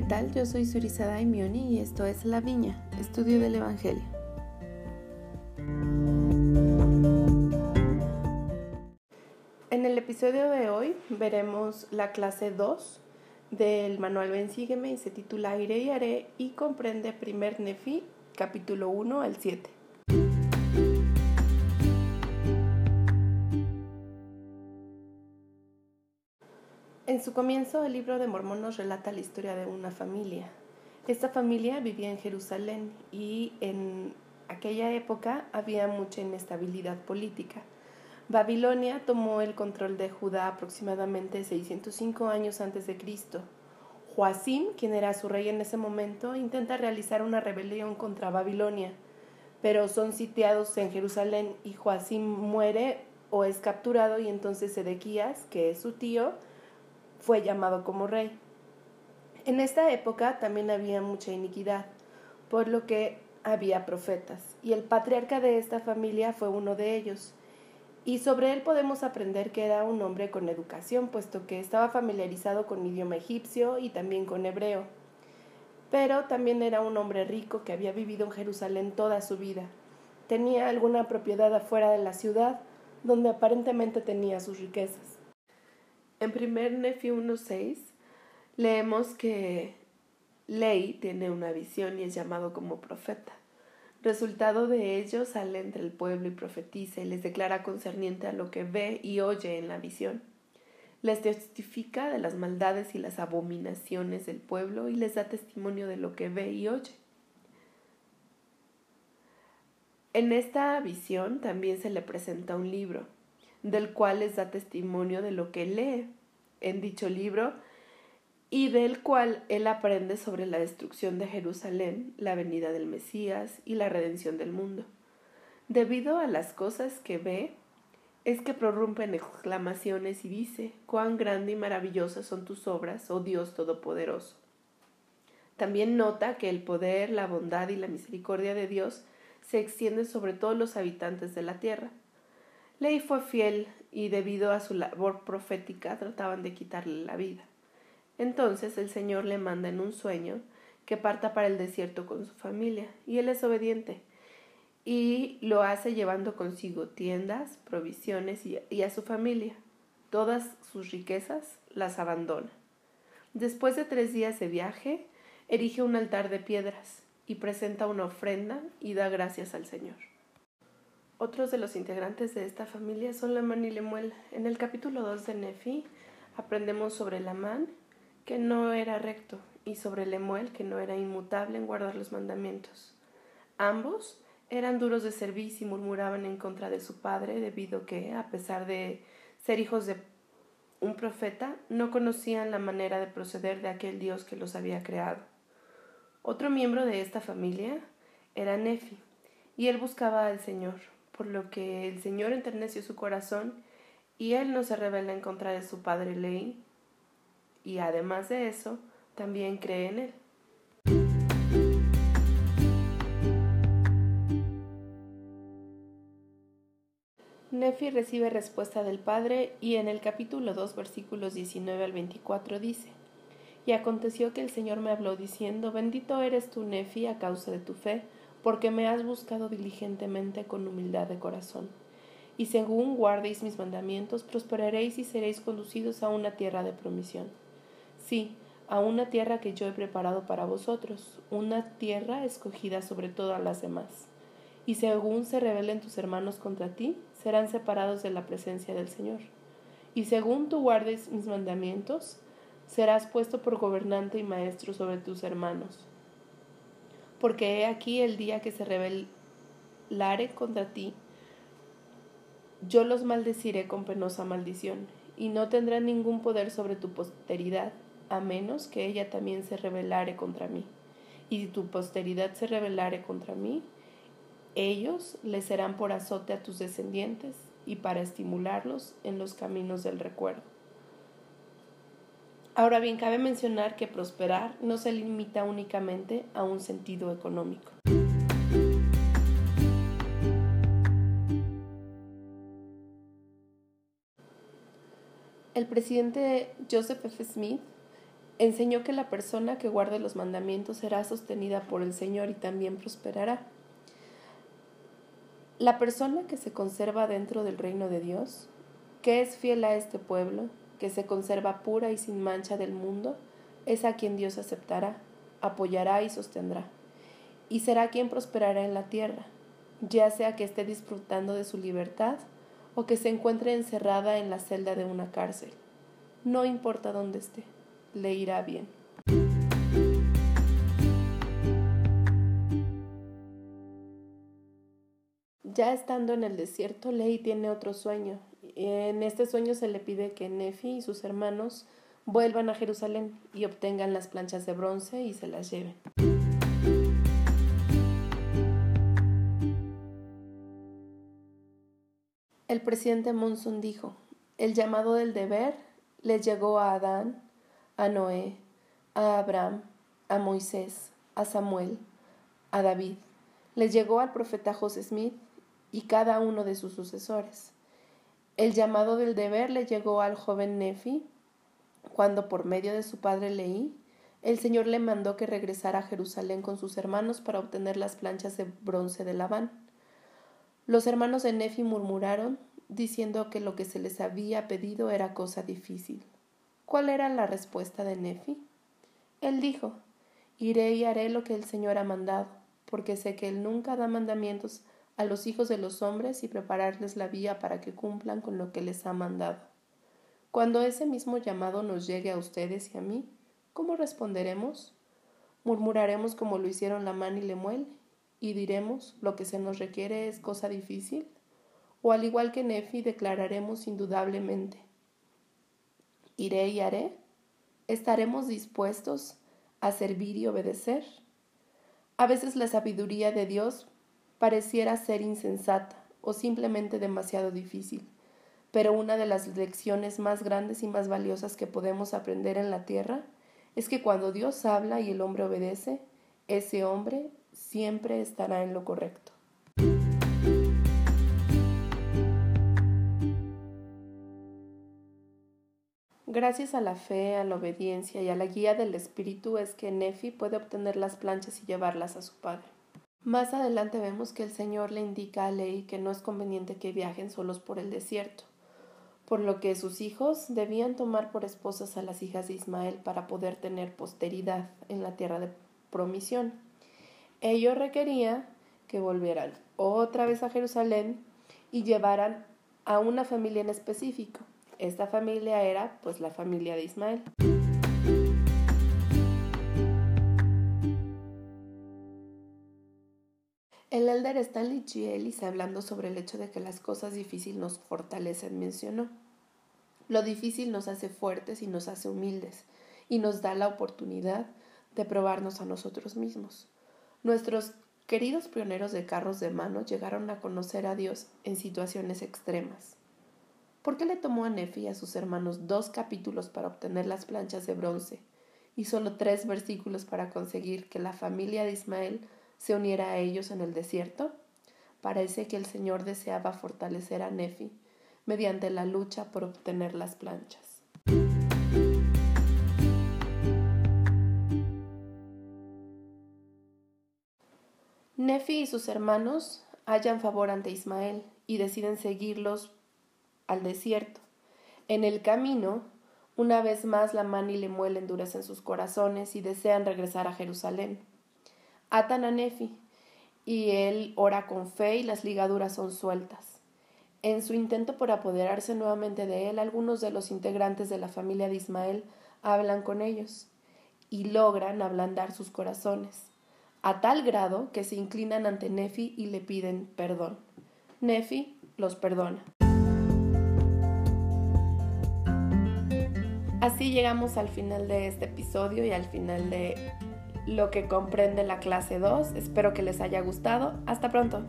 ¿qué tal? Yo soy Surizada Daimioni y esto es La Viña, estudio del Evangelio. En el episodio de hoy veremos la clase 2 del manual Ven Sígueme y se titula Iré y Haré y comprende primer Nefi, capítulo 1 al 7. En su comienzo, el libro de Mormón nos relata la historia de una familia. Esta familia vivía en Jerusalén y en aquella época había mucha inestabilidad política. Babilonia tomó el control de Judá aproximadamente 605 años antes de Cristo. Joacim, quien era su rey en ese momento, intenta realizar una rebelión contra Babilonia, pero son sitiados en Jerusalén y Joacim muere o es capturado y entonces Sedequías, que es su tío, fue llamado como rey. En esta época también había mucha iniquidad, por lo que había profetas, y el patriarca de esta familia fue uno de ellos. Y sobre él podemos aprender que era un hombre con educación, puesto que estaba familiarizado con idioma egipcio y también con hebreo. Pero también era un hombre rico que había vivido en Jerusalén toda su vida. Tenía alguna propiedad afuera de la ciudad, donde aparentemente tenía sus riquezas. En primer Nefi 1.6 leemos que Ley tiene una visión y es llamado como profeta. Resultado de ello sale entre el pueblo y profetiza y les declara concerniente a lo que ve y oye en la visión. Les testifica de las maldades y las abominaciones del pueblo y les da testimonio de lo que ve y oye. En esta visión también se le presenta un libro, del cual les da testimonio de lo que lee en dicho libro y del cual él aprende sobre la destrucción de Jerusalén, la venida del Mesías y la redención del mundo. Debido a las cosas que ve, es que prorrumpen exclamaciones y dice, cuán grande y maravillosas son tus obras, oh Dios Todopoderoso. También nota que el poder, la bondad y la misericordia de Dios se extienden sobre todos los habitantes de la tierra. Ley fue fiel y debido a su labor profética trataban de quitarle la vida. Entonces el Señor le manda en un sueño que parta para el desierto con su familia, y él es obediente, y lo hace llevando consigo tiendas, provisiones y, a su familia. Todas sus riquezas las abandona. Después de tres días de viaje, erige un altar de piedras y presenta una ofrenda y da gracias al Señor. Otros de los integrantes de esta familia son Lamán y Lemuel. En el capítulo 2 de Nefi aprendemos sobre Lamán, que no era recto, y sobre Lemuel, que no era inmutable en guardar los mandamientos. Ambos eran duros de servicio y murmuraban en contra de su padre, debido que, a pesar de ser hijos de un profeta, no conocían la manera de proceder de aquel Dios que los había creado. Otro miembro de esta familia era Nefi, y él buscaba al Señor por lo que el Señor enterneció su corazón y él no se revela en contra de su padre Ley, y además de eso, también cree en él. Nefi recibe respuesta del Padre y en el capítulo 2 versículos 19 al 24 dice, Y aconteció que el Señor me habló diciendo, Bendito eres tú, Nefi, a causa de tu fe, porque me has buscado diligentemente con humildad de corazón. Y según guardéis mis mandamientos, prosperaréis y seréis conducidos a una tierra de promisión. Sí, a una tierra que yo he preparado para vosotros, una tierra escogida sobre todas las demás. Y según se rebelen tus hermanos contra ti, serán separados de la presencia del Señor. Y según tú guardes mis mandamientos, serás puesto por gobernante y maestro sobre tus hermanos porque he aquí el día que se rebelare contra ti, yo los maldeciré con penosa maldición, y no tendrán ningún poder sobre tu posteridad, a menos que ella también se rebelare contra mí. Y si tu posteridad se rebelare contra mí, ellos le serán por azote a tus descendientes y para estimularlos en los caminos del recuerdo. Ahora bien, cabe mencionar que prosperar no se limita únicamente a un sentido económico. El presidente Joseph F. Smith enseñó que la persona que guarde los mandamientos será sostenida por el Señor y también prosperará. La persona que se conserva dentro del reino de Dios, que es fiel a este pueblo, que se conserva pura y sin mancha del mundo, es a quien Dios aceptará, apoyará y sostendrá, y será quien prosperará en la tierra, ya sea que esté disfrutando de su libertad o que se encuentre encerrada en la celda de una cárcel. No importa dónde esté, le irá bien. Ya estando en el desierto, Ley tiene otro sueño. En este sueño se le pide que Nefi y sus hermanos vuelvan a Jerusalén y obtengan las planchas de bronce y se las lleven. El presidente Monson dijo, el llamado del deber le llegó a Adán, a Noé, a Abraham, a Moisés, a Samuel, a David. Le llegó al profeta José Smith y cada uno de sus sucesores. El llamado del deber le llegó al joven Nefi cuando por medio de su padre Leí, el Señor le mandó que regresara a Jerusalén con sus hermanos para obtener las planchas de bronce de Labán. Los hermanos de Nefi murmuraron, diciendo que lo que se les había pedido era cosa difícil. ¿Cuál era la respuesta de Nefi? Él dijo, Iré y haré lo que el Señor ha mandado, porque sé que Él nunca da mandamientos a los hijos de los hombres y prepararles la vía para que cumplan con lo que les ha mandado. Cuando ese mismo llamado nos llegue a ustedes y a mí, ¿cómo responderemos? ¿Murmuraremos como lo hicieron Lamán y Lemuel? ¿Y diremos lo que se nos requiere es cosa difícil? ¿O al igual que Nefi declararemos indudablemente, iré y haré? ¿Estaremos dispuestos a servir y obedecer? A veces la sabiduría de Dios pareciera ser insensata o simplemente demasiado difícil. Pero una de las lecciones más grandes y más valiosas que podemos aprender en la tierra es que cuando Dios habla y el hombre obedece, ese hombre siempre estará en lo correcto. Gracias a la fe, a la obediencia y a la guía del Espíritu es que Nefi puede obtener las planchas y llevarlas a su padre. Más adelante vemos que el Señor le indica a Ley que no es conveniente que viajen solos por el desierto, por lo que sus hijos debían tomar por esposas a las hijas de Ismael para poder tener posteridad en la tierra de promisión. Ello requería que volvieran otra vez a Jerusalén y llevaran a una familia en específico. Esta familia era pues la familia de Ismael. Elder Stanley G. Hablando sobre el hecho de que las cosas difíciles nos fortalecen, mencionó, lo difícil nos hace fuertes y nos hace humildes, y nos da la oportunidad de probarnos a nosotros mismos. Nuestros queridos pioneros de carros de mano llegaron a conocer a Dios en situaciones extremas. ¿Por qué le tomó a Nefi y a sus hermanos dos capítulos para obtener las planchas de bronce y solo tres versículos para conseguir que la familia de Ismael se uniera a ellos en el desierto? Parece que el Señor deseaba fortalecer a Nefi mediante la lucha por obtener las planchas. Nefi y sus hermanos hallan favor ante Ismael y deciden seguirlos al desierto. En el camino, una vez más la mano y Lemuel endurecen sus corazones y desean regresar a Jerusalén atan a Nefi y él ora con fe y las ligaduras son sueltas. En su intento por apoderarse nuevamente de él, algunos de los integrantes de la familia de Ismael hablan con ellos y logran ablandar sus corazones, a tal grado que se inclinan ante Nefi y le piden perdón. Nefi los perdona. Así llegamos al final de este episodio y al final de lo que comprende la clase 2. Espero que les haya gustado. Hasta pronto.